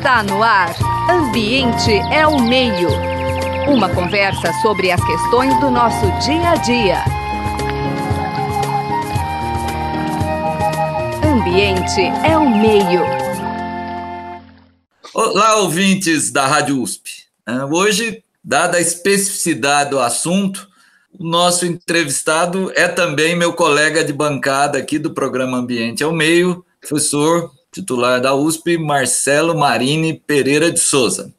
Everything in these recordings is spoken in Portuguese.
Está no ar. Ambiente é o meio. Uma conversa sobre as questões do nosso dia a dia. Ambiente é o meio. Olá, ouvintes da Rádio USP. É, hoje, dada a especificidade do assunto, o nosso entrevistado é também meu colega de bancada aqui do programa Ambiente ao Meio, professor titular da USP, Marcelo Marini Pereira de Souza.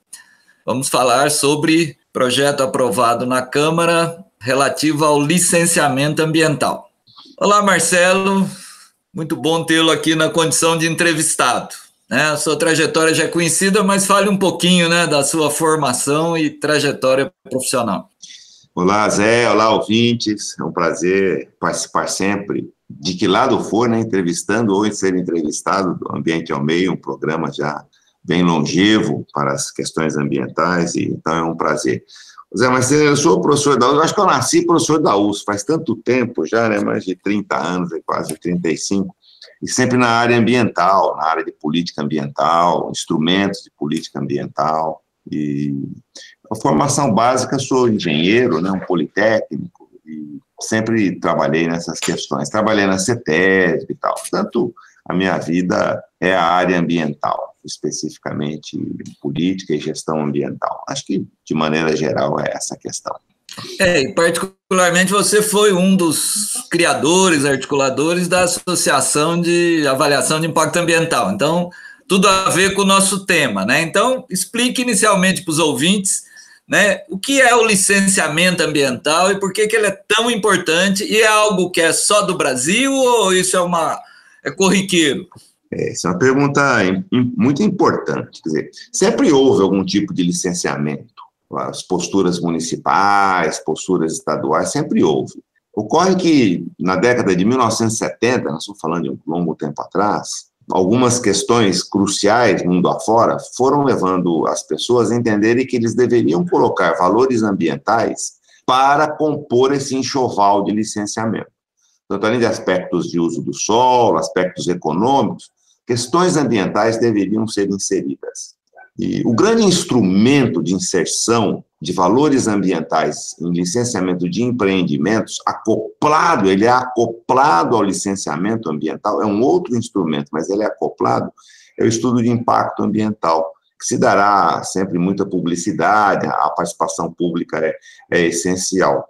Vamos falar sobre projeto aprovado na Câmara relativo ao licenciamento ambiental. Olá, Marcelo. Muito bom tê-lo aqui na condição de entrevistado. Né? A sua trajetória já é conhecida, mas fale um pouquinho né, da sua formação e trajetória profissional. Olá, Zé. Olá, ouvintes. É um prazer participar sempre de que lado for, né, entrevistando ou ser entrevistado do Ambiente ao Meio, um programa já bem longevo para as questões ambientais, e então é um prazer. Zé Marcelo, eu sou professor da USP, acho que eu nasci professor da USP, faz tanto tempo já, né, mais de 30 anos, quase 35, e sempre na área ambiental, na área de política ambiental, instrumentos de política ambiental, e a formação básica, sou engenheiro, né, um politécnico, e sempre trabalhei nessas questões. Trabalhei na CETESB e tal. Portanto, a minha vida é a área ambiental, especificamente política e gestão ambiental. Acho que, de maneira geral, é essa a questão. É, e particularmente você foi um dos criadores, articuladores da Associação de Avaliação de Impacto Ambiental. Então, tudo a ver com o nosso tema, né? Então, explique inicialmente para os ouvintes né? O que é o licenciamento ambiental e por que, que ele é tão importante? E é algo que é só do Brasil ou isso é uma é corriqueiro? É, essa é uma pergunta muito importante. Quer dizer, sempre houve algum tipo de licenciamento. As posturas municipais, posturas estaduais, sempre houve. Ocorre que, na década de 1970, nós estamos falando de um longo tempo atrás, algumas questões cruciais mundo afora foram levando as pessoas a entenderem que eles deveriam colocar valores ambientais para compor esse enxoval de licenciamento. Tanto além de aspectos de uso do solo, aspectos econômicos, questões ambientais deveriam ser inseridas. E o grande instrumento de inserção de valores ambientais em licenciamento de empreendimentos, acoplado, ele é acoplado ao licenciamento ambiental, é um outro instrumento, mas ele é acoplado, é o estudo de impacto ambiental, que se dará sempre muita publicidade, a participação pública é, é essencial.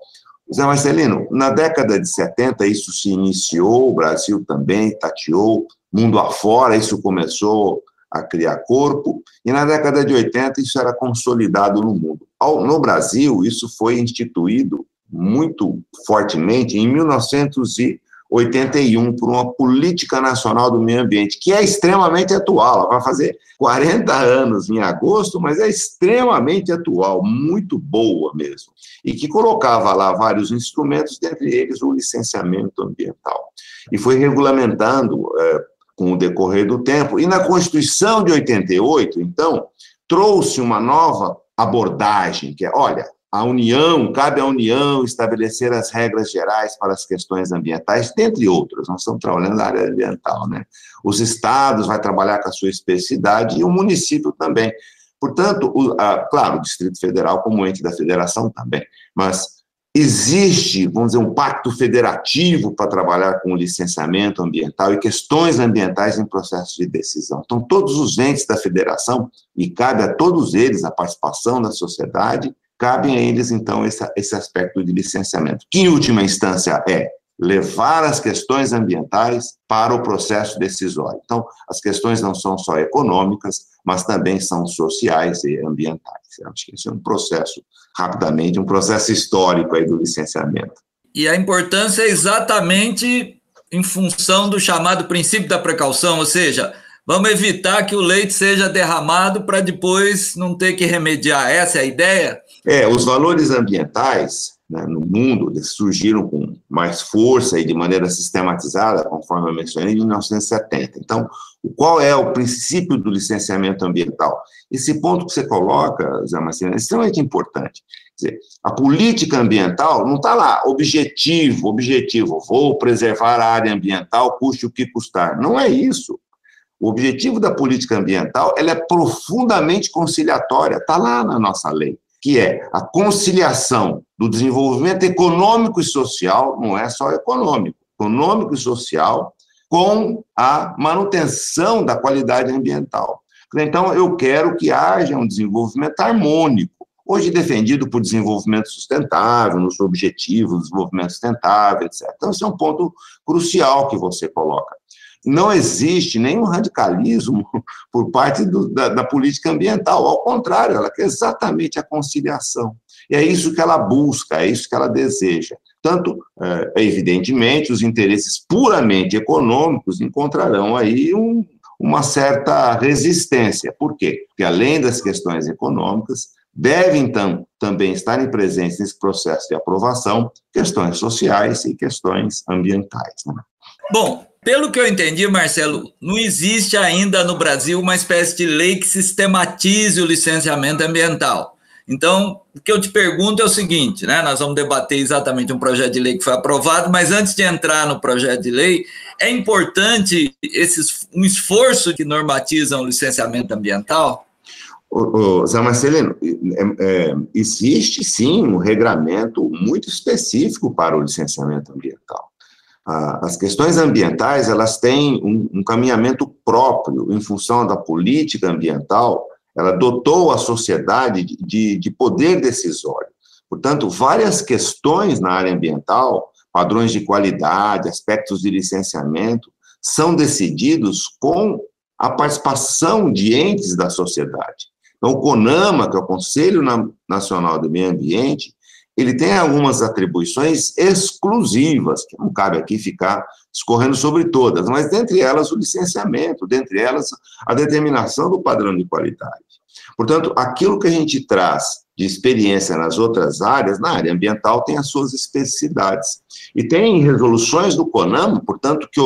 Zé Marcelino, na década de 70 isso se iniciou, o Brasil também tateou, mundo afora, isso começou a criar corpo, e na década de 80 isso era consolidado no mundo. No Brasil, isso foi instituído muito fortemente em 1981 por uma política nacional do meio ambiente, que é extremamente atual, ela vai fazer 40 anos em agosto, mas é extremamente atual, muito boa mesmo, e que colocava lá vários instrumentos, dentre eles o licenciamento ambiental. E foi regulamentando é, com o decorrer do tempo. E na Constituição de 88, então, trouxe uma nova abordagem, que é, olha, a União, cabe à União estabelecer as regras gerais para as questões ambientais, dentre outras, nós estamos trabalhando na área ambiental, né? Os estados vai trabalhar com a sua especificidade e o município também. Portanto, o, a, claro, o Distrito Federal como ente da federação também, mas existe, vamos dizer, um pacto federativo para trabalhar com licenciamento ambiental e questões ambientais em processo de decisão. Então, todos os entes da federação, e cabe a todos eles a participação da sociedade, cabem a eles, então, esse, esse aspecto de licenciamento, que, em última instância, é levar as questões ambientais para o processo decisório. Então, as questões não são só econômicas, mas também são sociais e ambientais. Eu acho que isso é um processo, rapidamente, um processo histórico aí do licenciamento. E a importância é exatamente em função do chamado princípio da precaução, ou seja, vamos evitar que o leite seja derramado para depois não ter que remediar. Essa é a ideia? É, os valores ambientais, né, no mundo surgiram com mais força e de maneira sistematizada, conforme eu mencionei, em 1970. Então, qual é o princípio do licenciamento ambiental? Esse ponto que você coloca, Zé Marcelo, é extremamente importante. Dizer, a política ambiental não está lá, objetivo, objetivo, vou preservar a área ambiental, custe o que custar. Não é isso. O objetivo da política ambiental ela é profundamente conciliatória, está lá na nossa lei, que é a conciliação do desenvolvimento econômico e social, não é só econômico, econômico e social, com a manutenção da qualidade ambiental. Então, eu quero que haja um desenvolvimento harmônico, hoje defendido por desenvolvimento sustentável, nos objetivos do desenvolvimento sustentável, etc. Então, esse é um ponto crucial que você coloca não existe nenhum radicalismo por parte do, da, da, política ambiental. Ao contrário, ela quer exatamente a conciliação. E é isso que ela busca, é isso que ela deseja. Tanto, é, evidentemente, os interesses puramente econômicos encontrarão aí um, uma certa resistência. Por quê? Porque, além das questões econômicas, devem então, também estarem presentes nesse processo de aprovação questões sociais e questões ambientais. Né? Bom, pelo que eu entendi, Marcelo, não existe ainda no Brasil uma espécie de lei que sistematize o licenciamento ambiental. Então, o que eu te pergunto é o seguinte, né? Nós vamos debater exatamente um projeto de lei que foi aprovado, mas antes de entrar no projeto de lei, é importante esses, um esforço que normatiza o licenciamento ambiental? O, o Zé Marcelino, é, é, existe sim um regramento muito específico para o licenciamento ambiental as questões ambientais elas têm um, um caminhamento próprio em função da política ambiental, ela dotou a sociedade de, de poder decisório. Portanto, várias questões na área ambiental, padrões de qualidade, aspectos de licenciamento, são decididos com a participação de entes da sociedade. Então, o CONAMA, que é o Conselho Nacional do Meio Ambiente, ele tem algumas atribuições exclusivas, que não cabe aqui ficar escorrendo sobre todas, mas dentre elas o licenciamento, dentre elas a determinação do padrão de qualidade. Portanto, aquilo que a gente traz de experiência nas outras áreas, na área ambiental, tem as suas especificidades. E tem resoluções do CONAM, portanto, que,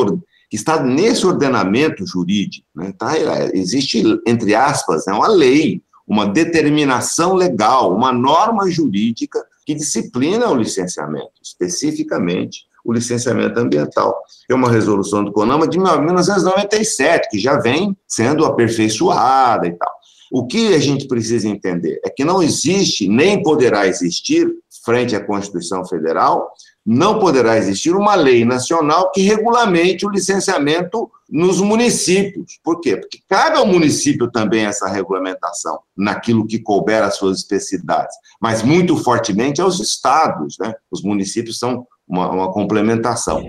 que está nesse ordenamento jurídico. Né? Tá, existe, entre aspas, né, uma lei, uma determinação legal, uma norma jurídica que disciplina o licenciamento, especificamente o licenciamento ambiental. É uma resolução do CONAMA de 1997, que já vem sendo aperfeiçoada e tal. O que a gente precisa entender é que não existe, nem poderá existir, frente à Constituição Federal, não poderá existir uma lei nacional que regulamente o licenciamento nos municípios. Por quê? Porque cabe ao município também essa regulamentação, naquilo que couber as suas especificidades, mas muito fortemente aos estados. Né? Os municípios são uma, uma complementação.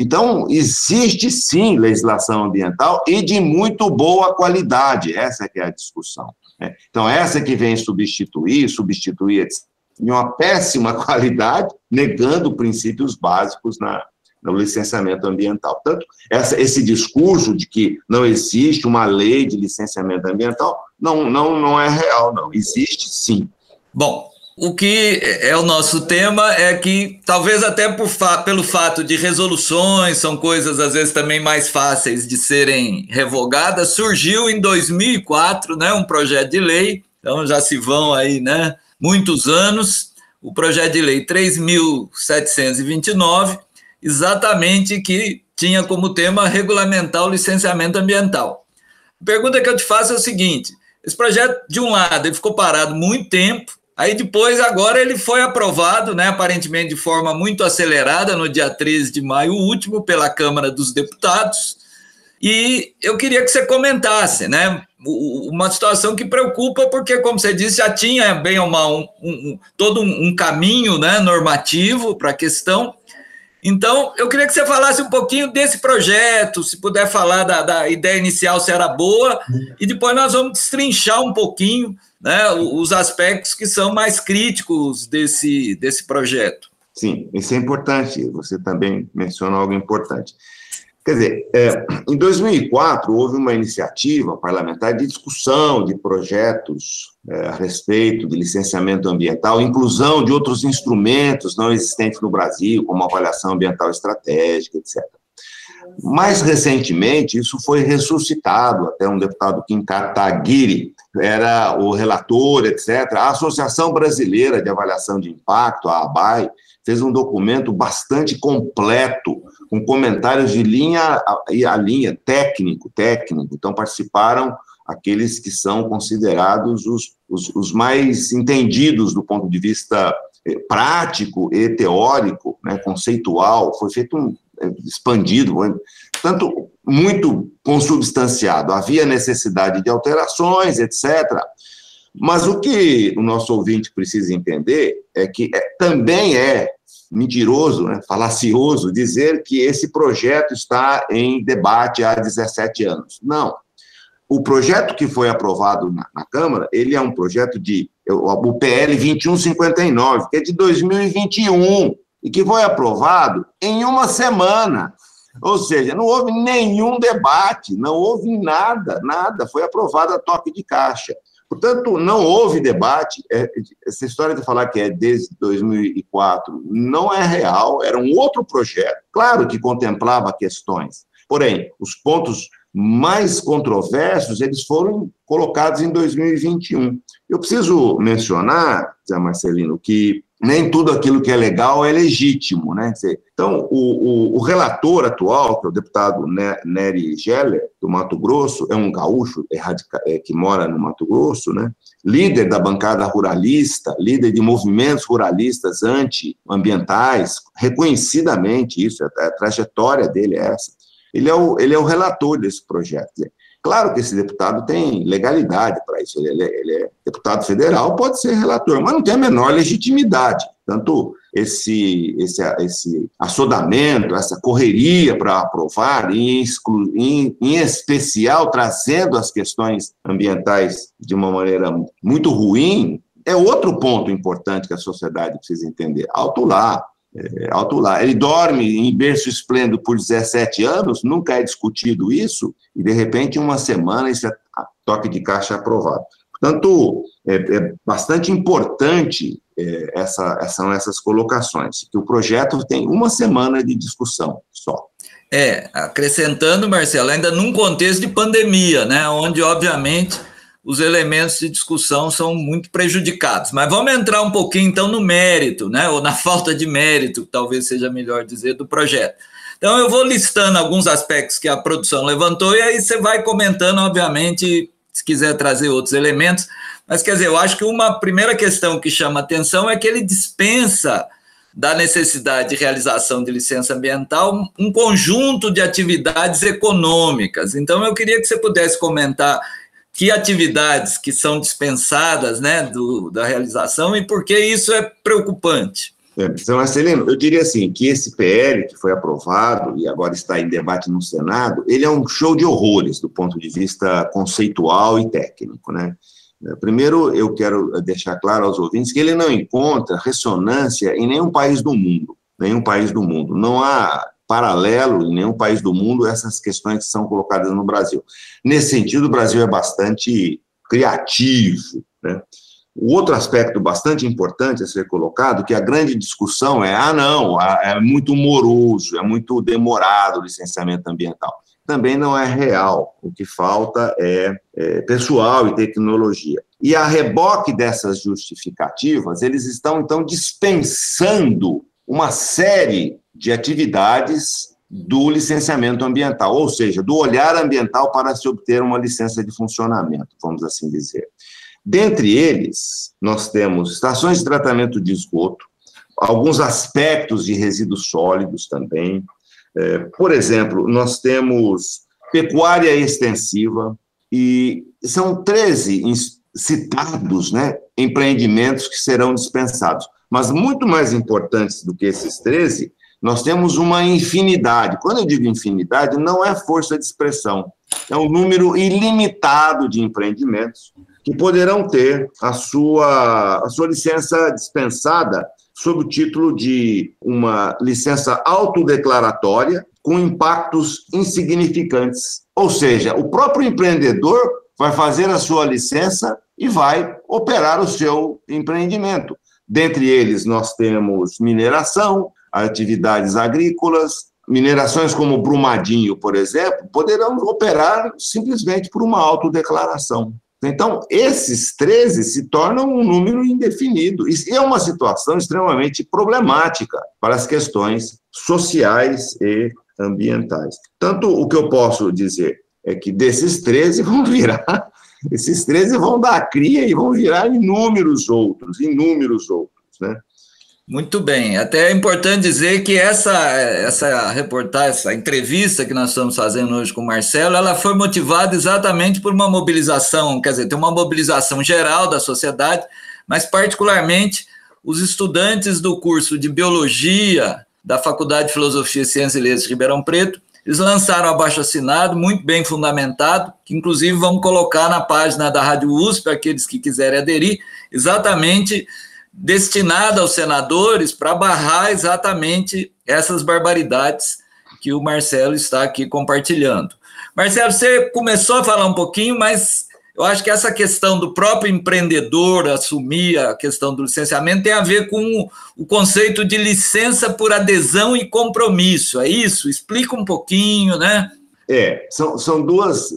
Então, existe sim legislação ambiental e de muito boa qualidade, essa é que é a discussão. Né? Então, essa que vem substituir, substituir, etc de uma péssima qualidade, negando princípios básicos na, no licenciamento ambiental. Portanto, essa, esse discurso de que não existe uma lei de licenciamento ambiental não, não, não é real, não. Existe sim. Bom, o que é o nosso tema é que, talvez até por fa pelo fato de resoluções, são coisas às vezes também mais fáceis de serem revogadas, surgiu em 2004 né, um projeto de lei, então já se vão aí, né? Muitos anos, o projeto de lei 3.729, exatamente que tinha como tema regulamentar o licenciamento ambiental. A pergunta que eu te faço é o seguinte: esse projeto, de um lado, ele ficou parado muito tempo, aí depois, agora, ele foi aprovado, né, aparentemente de forma muito acelerada, no dia 13 de maio último, pela Câmara dos Deputados. E eu queria que você comentasse, né? uma situação que preocupa, porque, como você disse, já tinha bem uma, um, um, todo um, caminho né, normativo para a questão. Então, eu queria que você falasse um pouquinho desse projeto, se puder falar da, da ideia inicial, se era boa, e depois nós vamos destrinchar um pouquinho né, os aspectos que são mais críticos desse, desse projeto. Sim, isso é importante. Você também mencionou algo importante. Quer dizer, é, em 2004 houve uma iniciativa parlamentar de discussão de projetos é, a respeito de licenciamento ambiental, inclusão de outros instrumentos não existentes no Brasil, como avaliação ambiental estratégica, etc. Mais recentemente, isso foi ressuscitado, até um deputado Kim Kataguiri era o relator, etc. A Associação Brasileira de Avaliação de Impacto, a ABAI, fez um documento bastante completo, com comentários de linha a linha, técnico, técnico. Então, participaram aqueles que são considerados os, os, os mais entendidos do ponto de vista eh, prático e teórico, né, conceitual. Foi feito um expandido, tanto muito consubstanciado. Havia necessidade de alterações, etc. Mas o que o nosso ouvinte precisa entender é que é, também é mentiroso, né, falacioso, dizer que esse projeto está em debate há 17 anos. Não. O projeto que foi aprovado na, na Câmara, ele é um projeto de, o PL 2159, que é de 2021, e que foi aprovado em uma semana. Ou seja, não houve nenhum debate, não houve nada, nada, foi aprovado a toque de caixa. Portanto, não houve debate. É, essa história de falar que é desde 2004 não é real, era um outro projeto, claro que contemplava questões. Porém, os pontos mais controversos, eles foram colocados em 2021. Eu preciso mencionar, Zé Marcelino, que nem tudo aquilo que é legal é legítimo, né? Então, o, o, o relator atual, que é o deputado Nery Geller, do Mato Grosso, é um gaúcho é radica, é, que mora no Mato Grosso, né? Líder da bancada ruralista, líder de movimentos ruralistas antiambientais, reconhecidamente isso, a, a trajetória dele é essa. Ele é o, ele é o relator desse projeto. Claro que esse deputado tem legalidade para isso, ele é, ele é, deputado federal, pode ser relator, mas não tem a menor legitimidade. Tanto esse, esse, esse assodamento, essa correria para aprovar, exclu, em, em especial trazendo as questões ambientais de uma maneira muito ruim, é outro ponto importante que a sociedade precisa entender. Alto lá, é, alto lá. Ele dorme em berço esplêndido por 17 anos, nunca é discutido isso, e de repente, em uma semana, esse toque de caixa é aprovado. Portanto, é, é bastante importante é, essa, são essas colocações, que o projeto tem uma semana de discussão só. É, acrescentando, Marcelo, ainda num contexto de pandemia, né, onde, obviamente, os elementos de discussão são muito prejudicados. Mas vamos entrar um pouquinho, então, no mérito, né, ou na falta de mérito, talvez seja melhor dizer, do projeto. Então, eu vou listando alguns aspectos que a produção levantou, e aí você vai comentando, obviamente, se quiser trazer outros elementos. Mas, quer dizer, eu acho que uma primeira questão que chama atenção é que ele dispensa da necessidade de realização de licença ambiental um conjunto de atividades econômicas. Então, eu queria que você pudesse comentar que atividades que são dispensadas né, do, da realização e por que isso é preocupante. É, São Marcelino, eu diria assim, que esse PL que foi aprovado e agora está em debate no Senado, ele é um show de horrores do ponto de vista conceitual e técnico, né? Primeiro, eu quero deixar claro aos ouvintes que ele não encontra ressonância em nenhum país do mundo, nenhum país do mundo. Não há paralelo em nenhum país do mundo essas questões que são colocadas no Brasil. Nesse sentido, o Brasil é bastante criativo. Né? O outro aspecto bastante importante a ser colocado, que a grande discussão é, ah, não, é muito moroso, é muito demorado o licenciamento ambiental. Também não é real. O que falta é, é pessoal e tecnologia. E a reboque dessas justificativas, eles estão, então, dispensando uma série de atividades do licenciamento ambiental, ou seja, do olhar ambiental para se obter uma licença de funcionamento, vamos assim dizer. Dentre eles, nós temos estações de tratamento de esgoto, alguns aspectos de resíduos sólidos também. É, por exemplo, nós temos pecuária extensiva, e são 13 citados né, empreendimentos que serão dispensados. Mas muito mais importantes do que esses 13 nós temos uma infinidade. Quando eu digo infinidade, não é força de expressão, é um número ilimitado de empreendimentos que poderão ter a sua, a sua licença dispensada sob o título de uma licença autodeclaratória com impactos insignificantes. Ou seja, o próprio empreendedor vai fazer a sua licença e vai operar o seu empreendimento. Dentre eles, nós temos mineração, atividades agrícolas, minerações como Brumadinho, por exemplo, poderão operar simplesmente por uma autodeclaração. Então, esses 13 se tornam um número indefinido. E é uma situação extremamente problemática para as questões sociais e ambientais. Tanto o que eu posso dizer é que desses 13 vão virar, esses 13 vão dar cria e vão virar inúmeros outros, inúmeros outros, né? Muito bem. Até é importante dizer que essa, essa reportagem, essa entrevista que nós estamos fazendo hoje com o Marcelo, ela foi motivada exatamente por uma mobilização, quer dizer, tem uma mobilização geral da sociedade, mas particularmente os estudantes do curso de Biologia da Faculdade de Filosofia, Ciências e Letras de Ribeirão Preto, eles lançaram abaixo assinado, muito bem fundamentado, que inclusive vamos colocar na página da Rádio USP, aqueles que quiserem aderir, exatamente destinada aos senadores para barrar exatamente essas barbaridades que o Marcelo está aqui compartilhando. Marcelo, você começou a falar um pouquinho, mas eu acho que essa questão do próprio empreendedor assumir a questão do licenciamento tem a ver com o conceito de licença por adesão e compromisso, é isso? Explica um pouquinho, né? É, são, são duas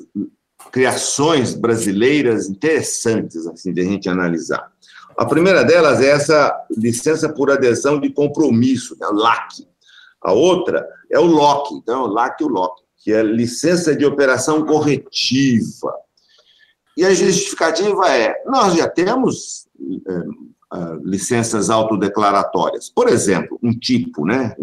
criações brasileiras interessantes, assim, de a gente analisar. A primeira delas é essa licença por adesão de compromisso, né, LAC. A outra é o LOC, então, o LAC e o LOC, que é licença de operação corretiva. E a justificativa é: nós já temos é, licenças autodeclaratórias. Por exemplo, um tipo, né?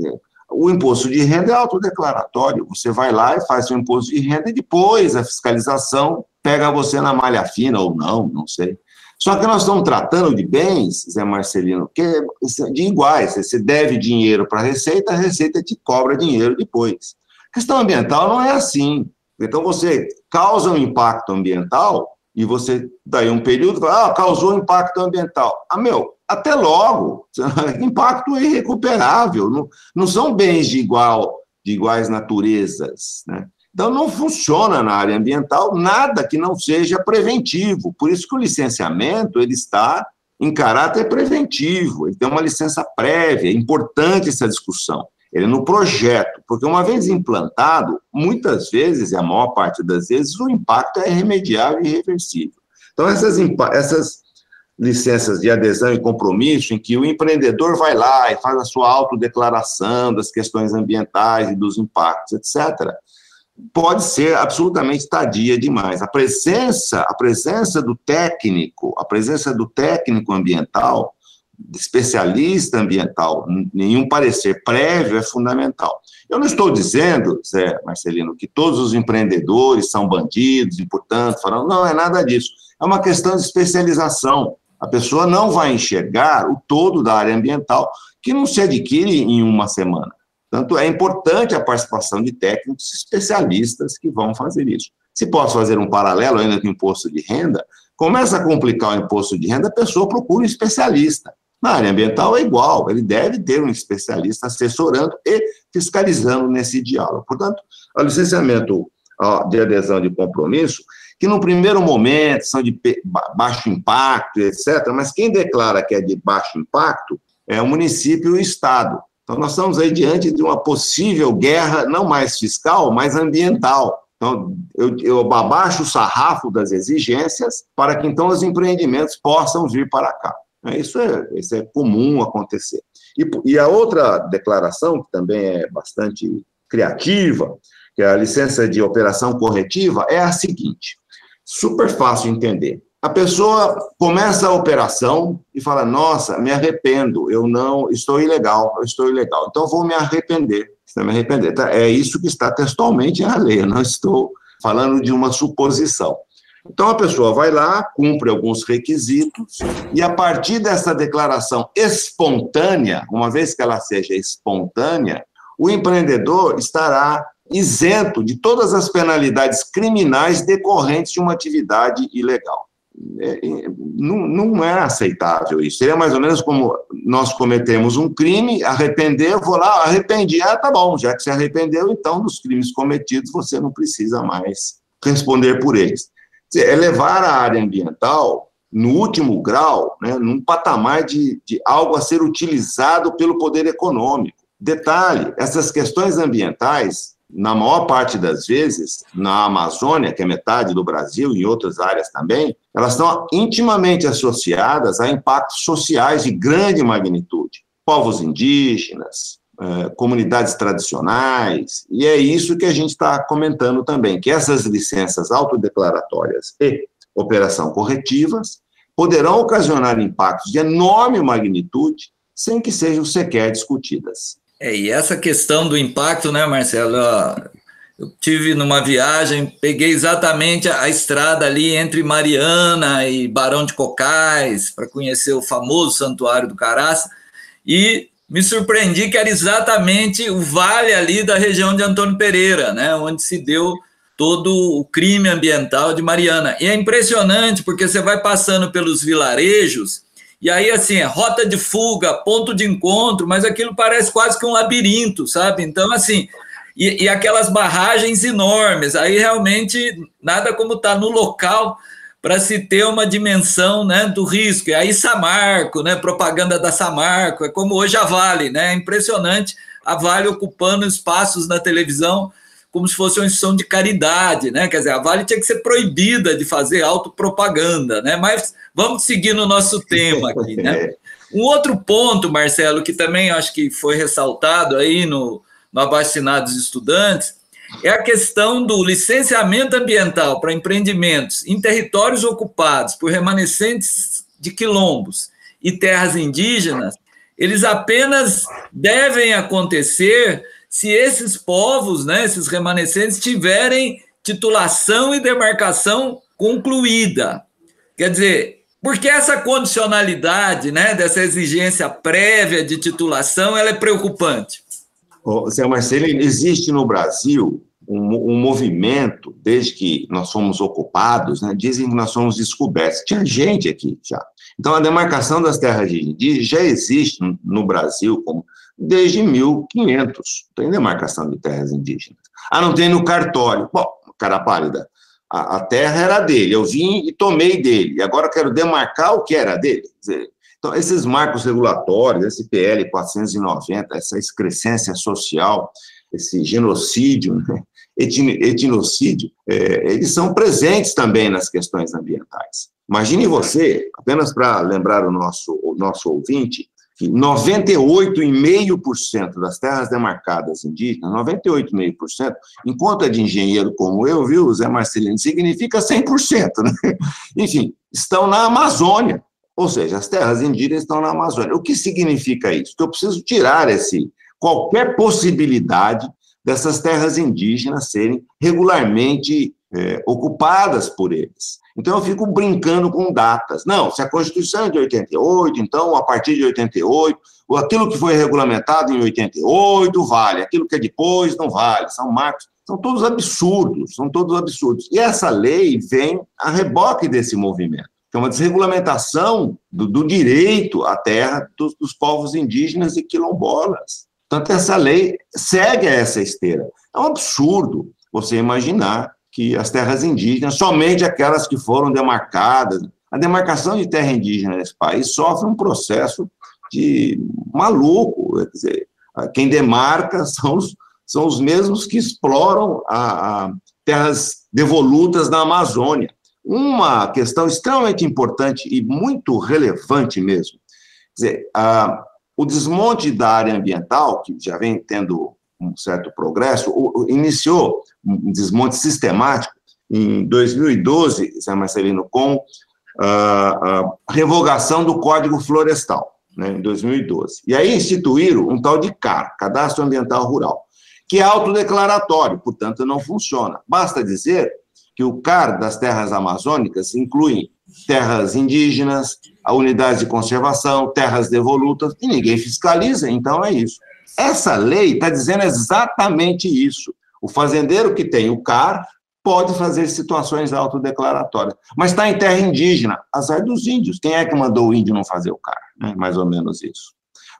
O imposto de renda é autodeclaratório. Você vai lá e faz o imposto de renda e depois a fiscalização pega você na malha fina ou não, não sei. Só que nós estamos tratando de bens, Zé Marcelino, que é de iguais. Você deve dinheiro para a Receita, a Receita te cobra dinheiro depois. A questão ambiental não é assim. Então, você causa um impacto ambiental e você, daí um período, ah, causou impacto ambiental. Ah, meu, até logo. Impacto irrecuperável. Não, não são bens de igual de iguais naturezas, né? Então, não funciona na área ambiental nada que não seja preventivo. Por isso que o licenciamento ele está em caráter preventivo, ele tem uma licença prévia, é importante essa discussão. Ele é no projeto, porque uma vez implantado, muitas vezes, e a maior parte das vezes, o impacto é remediável e irreversível. Então, essas, essas licenças de adesão e compromisso, em que o empreendedor vai lá e faz a sua autodeclaração das questões ambientais e dos impactos, etc., pode ser absolutamente tardia demais. A presença, a presença do técnico, a presença do técnico ambiental, especialista ambiental, nenhum parecer prévio é fundamental. Eu não estou dizendo, Zé Marcelino, que todos os empreendedores são bandidos e, portanto, falam, não é nada disso. É uma questão de especialização. A pessoa não vai enxergar o todo da área ambiental que não se adquire em uma semana. Portanto, é importante a participação de técnicos especialistas que vão fazer isso. Se posso fazer um paralelo ainda com o imposto de renda, começa a complicar o imposto de renda, a pessoa procura um especialista. Na área ambiental é igual, ele deve ter um especialista assessorando e fiscalizando nesse diálogo. Portanto, o licenciamento de adesão de compromisso, que no primeiro momento são de baixo impacto, etc., mas quem declara que é de baixo impacto é o município e o Estado. Então, nós estamos aí diante de uma possível guerra, não mais fiscal, mas ambiental. Então, eu, eu abaixo o sarrafo das exigências para que, então, os empreendimentos possam vir para cá. É, isso é, isso é comum acontecer. E, e a outra declaração, que também é bastante criativa, que é a licença de operação corretiva, é a seguinte: super fácil de entender. A pessoa começa a operação e fala: Nossa, me arrependo, eu não estou ilegal, eu estou ilegal, então vou me arrepender. Me arrepender. Tá? É isso que está textualmente na lei, eu não estou falando de uma suposição. Então a pessoa vai lá, cumpre alguns requisitos, e a partir dessa declaração espontânea, uma vez que ela seja espontânea, o empreendedor estará isento de todas as penalidades criminais decorrentes de uma atividade ilegal. É, não, não, é aceitável isso. Seria mais ou menos como nós cometemos um crime, arrepender, vou lá, arrependi, ah, tá bom, já que se arrependeu, então dos crimes cometidos você não precisa mais responder por eles. É levar a área ambiental no último grau, né, num patamar de, de algo a ser utilizado pelo poder econômico. Detalhe: essas questões ambientais, na maior parte das vezes, na Amazônia, que é metade do Brasil, e em outras áreas também, elas estão intimamente associadas a impactos sociais de grande magnitude. Povos indígenas, eh, comunidades tradicionais, e é isso que a gente está comentando também, que essas licenças autodeclaratórias e operação corretivas poderão ocasionar impactos de enorme magnitude sem que sejam sequer discutidas. É, e essa questão do impacto, né, Marcelo? Eu tive numa viagem, peguei exatamente a, a estrada ali entre Mariana e Barão de Cocais para conhecer o famoso Santuário do Caraça e me surpreendi que era exatamente o vale ali da região de Antônio Pereira, né, onde se deu todo o crime ambiental de Mariana. E é impressionante porque você vai passando pelos vilarejos e aí assim, é rota de fuga, ponto de encontro, mas aquilo parece quase que um labirinto, sabe? Então assim, e, e aquelas barragens enormes, aí realmente nada como estar tá no local para se ter uma dimensão né, do risco. E aí Samarco, né, propaganda da Samarco, é como hoje a Vale, né, é impressionante a Vale ocupando espaços na televisão como se fosse uma instituição de caridade, né? Quer dizer, a Vale tinha que ser proibida de fazer autopropaganda, né? Mas vamos seguir no nosso tema aqui, né? Um outro ponto, Marcelo, que também acho que foi ressaltado aí no, no abaixo dos estudantes, é a questão do licenciamento ambiental para empreendimentos em territórios ocupados por remanescentes de quilombos e terras indígenas, eles apenas devem acontecer se esses povos, né, esses remanescentes, tiverem titulação e demarcação concluída. Quer dizer, porque essa condicionalidade, né, dessa exigência prévia de titulação, ela é preocupante. Oh, Zé Marcelo, existe no Brasil um, um, movimento, desde que nós fomos ocupados, né, dizem que nós fomos descobertos. Tinha gente aqui já. Então, a demarcação das terras indígenas já existe no Brasil como, desde 1500. Tem demarcação de terras indígenas. Ah, não tem no cartório. Bom, cara pálida, a, a terra era dele, eu vim e tomei dele, e agora quero demarcar o que era dele. Então, esses marcos regulatórios, esse PL 490, essa excrescência social, esse genocídio, né? etnocídio, é, eles são presentes também nas questões ambientais. Imagine você, apenas para lembrar o nosso, o nosso ouvinte, que 98,5% das terras demarcadas indígenas, 98,5%, enquanto é de engenheiro como eu, viu, Zé Marcelino, significa 100%, né? Enfim, estão na Amazônia. Ou seja, as terras indígenas estão na Amazônia. O que significa isso? Que eu preciso tirar esse qualquer possibilidade dessas terras indígenas serem regularmente é, ocupadas por eles. Então eu fico brincando com datas. Não, se a Constituição é de 88, então a partir de 88, aquilo que foi regulamentado em 88 vale, aquilo que é depois não vale, são marcos. São todos absurdos, são todos absurdos. E essa lei vem a reboque desse movimento que é uma desregulamentação do, do direito à terra dos, dos, povos indígenas e quilombolas. Portanto, essa lei segue essa esteira. É um absurdo você imaginar que as terras indígenas, somente aquelas que foram demarcadas, a demarcação de terra indígena nesse país sofre um processo de maluco. Quer dizer, quem demarca são os, são os mesmos que exploram a, a terras devolutas na Amazônia. Uma questão extremamente importante e muito relevante mesmo, quer dizer, a, o desmonte da área ambiental, que já vem tendo um certo progresso, iniciou um desmonte sistemático em 2012, Zé Marcelino, com a, a revogação do Código Florestal, né, em 2012. E aí instituíram um tal de CAR, Cadastro Ambiental Rural, que é autodeclaratório, portanto não funciona. Basta dizer que o CAR das terras amazônicas inclui terras indígenas, a unidade de conservação, terras devolutas, e ninguém fiscaliza, então é isso. Essa lei está dizendo exatamente isso. O fazendeiro que tem o CAR pode fazer situações autodeclaratórias, mas está em terra indígena, azar dos índios. Quem é que mandou o índio não fazer o CAR? Né? Mais ou menos isso.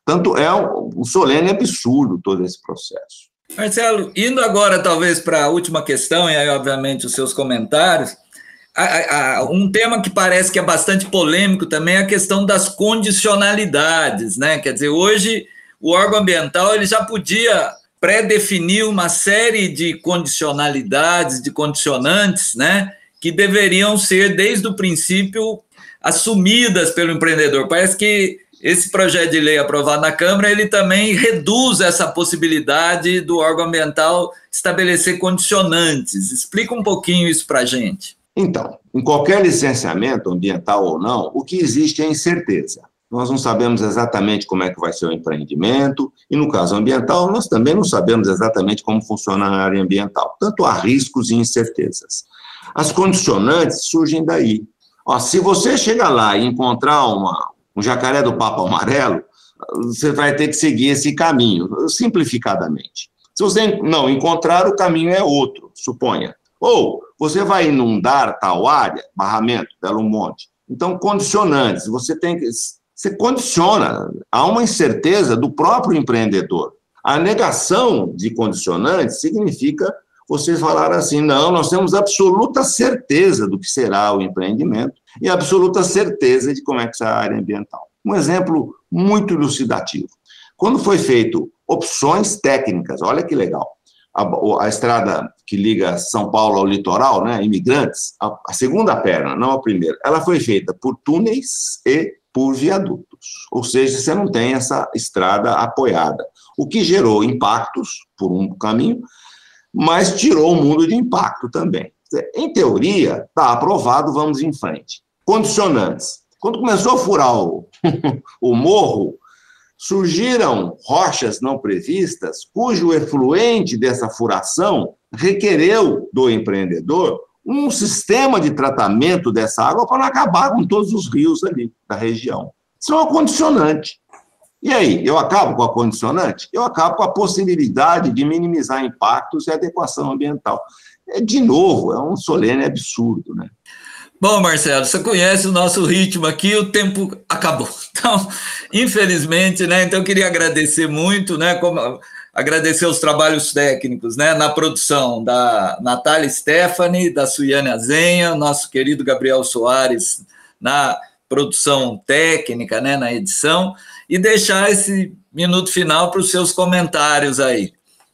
Tanto é um, um solene absurdo todo esse processo. Marcelo, indo agora talvez para a última questão, e aí, obviamente, os seus comentários, um tema que parece que é bastante polêmico também é a questão das condicionalidades, né? Quer dizer, hoje o órgão ambiental ele já podia pré-definir uma série de condicionalidades, de condicionantes, né, que deveriam ser desde o princípio assumidas pelo empreendedor. Parece que esse projeto de lei aprovado na Câmara, ele também reduz essa possibilidade do órgão ambiental estabelecer condicionantes. Explica um pouquinho isso para a gente. Então, em qualquer licenciamento, ambiental ou não, o que existe é incerteza. Nós não sabemos exatamente como é que vai ser o empreendimento, e no caso ambiental, nós também não sabemos exatamente como funciona a área ambiental. Tanto há riscos e incertezas. As condicionantes surgem daí. Ó, se você chegar lá e encontrar uma, um jacaré do papo amarelo, você vai ter que seguir esse caminho, simplificadamente. Se você não encontrar, o caminho é outro, suponha. Ou você vai inundar tal área, barramento, Belo Monte. Então, condicionantes, você tem que. Você condiciona, há uma incerteza do próprio empreendedor. A negação de condicionantes significa você falar assim: não, nós temos absoluta certeza do que será o empreendimento e absoluta certeza de como é que será a área ambiental. Um exemplo muito elucidativo. Quando foi feito opções técnicas, olha que legal, a, a, estrada que liga São Paulo ao litoral, né, imigrantes, a, a, segunda perna, não a primeira, ela foi feita por túneis e por viadutos. Ou seja, você não tem essa estrada apoiada, o que gerou impactos por um caminho, mas tirou o mundo de impacto também. Em teoria, está aprovado, vamos em frente. Condicionantes. Quando começou a furar o, o morro, surgiram rochas não previstas, cujo efluente dessa furação requereu do empreendedor um sistema de tratamento dessa água para não acabar com todos os rios ali da região. Isso é uma condicionante. E aí, eu acabo com a condicionante? Eu acabo com a possibilidade de minimizar impactos e adequação ambiental. É, de novo, é um solene absurdo, né? Bom, Marcelo, você conhece o nosso ritmo aqui, o tempo acabou. Então, infelizmente, né? Então, eu queria agradecer muito, né? Como, agradecer os trabalhos técnicos, né? Na produção da Natália Stephanie, da Suiane Azenha, nosso querido Gabriel Soares na produção técnica, né? Na edição, e deixar esse minuto final para os seus comentários aí.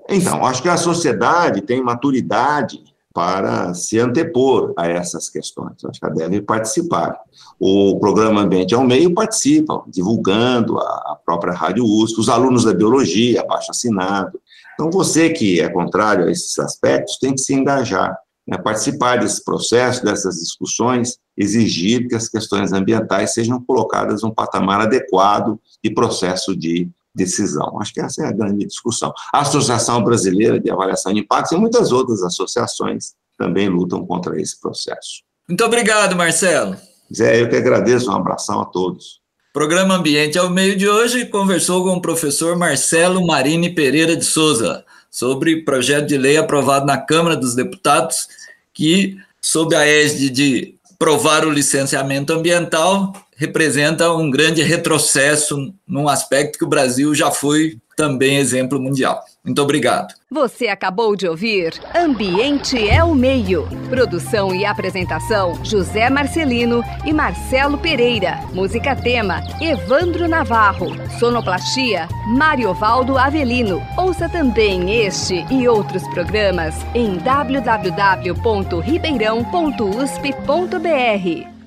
Então, acho que a sociedade tem maturidade para se antepor a essas questões. Acho que ela deve participar. O programa Ambiente ao Meio participa, divulgando a própria Rádio USP, os alunos da biologia, abaixo assinado. Então, você que é contrário a esses aspectos tem que se engajar, né, participar desse processo, dessas discussões, exigir que as questões ambientais sejam colocadas num patamar adequado de processo de decisão. Acho que essa é a grande discussão. A Associação Brasileira de Avaliação de Impactos e muitas outras associações também lutam contra esse processo. Muito obrigado, Marcelo. Zé, eu que agradeço. Um abração a todos. Programa Ambiente ao Meio de hoje conversou com o professor Marcelo Marini Pereira de Souza sobre projeto de lei aprovado na Câmara dos Deputados que, sob a égide de provar o licenciamento ambiental, representa um grande retrocesso num aspecto que o Brasil já foi também exemplo mundial. Muito obrigado. Você acabou de ouvir Ambiente é o Meio. Produção e apresentação: José Marcelino e Marcelo Pereira. Música tema: Evandro Navarro. Sonoplastia: Mariovaldo Avelino. Ouça também este e outros programas em www.ribeirão.usp.br.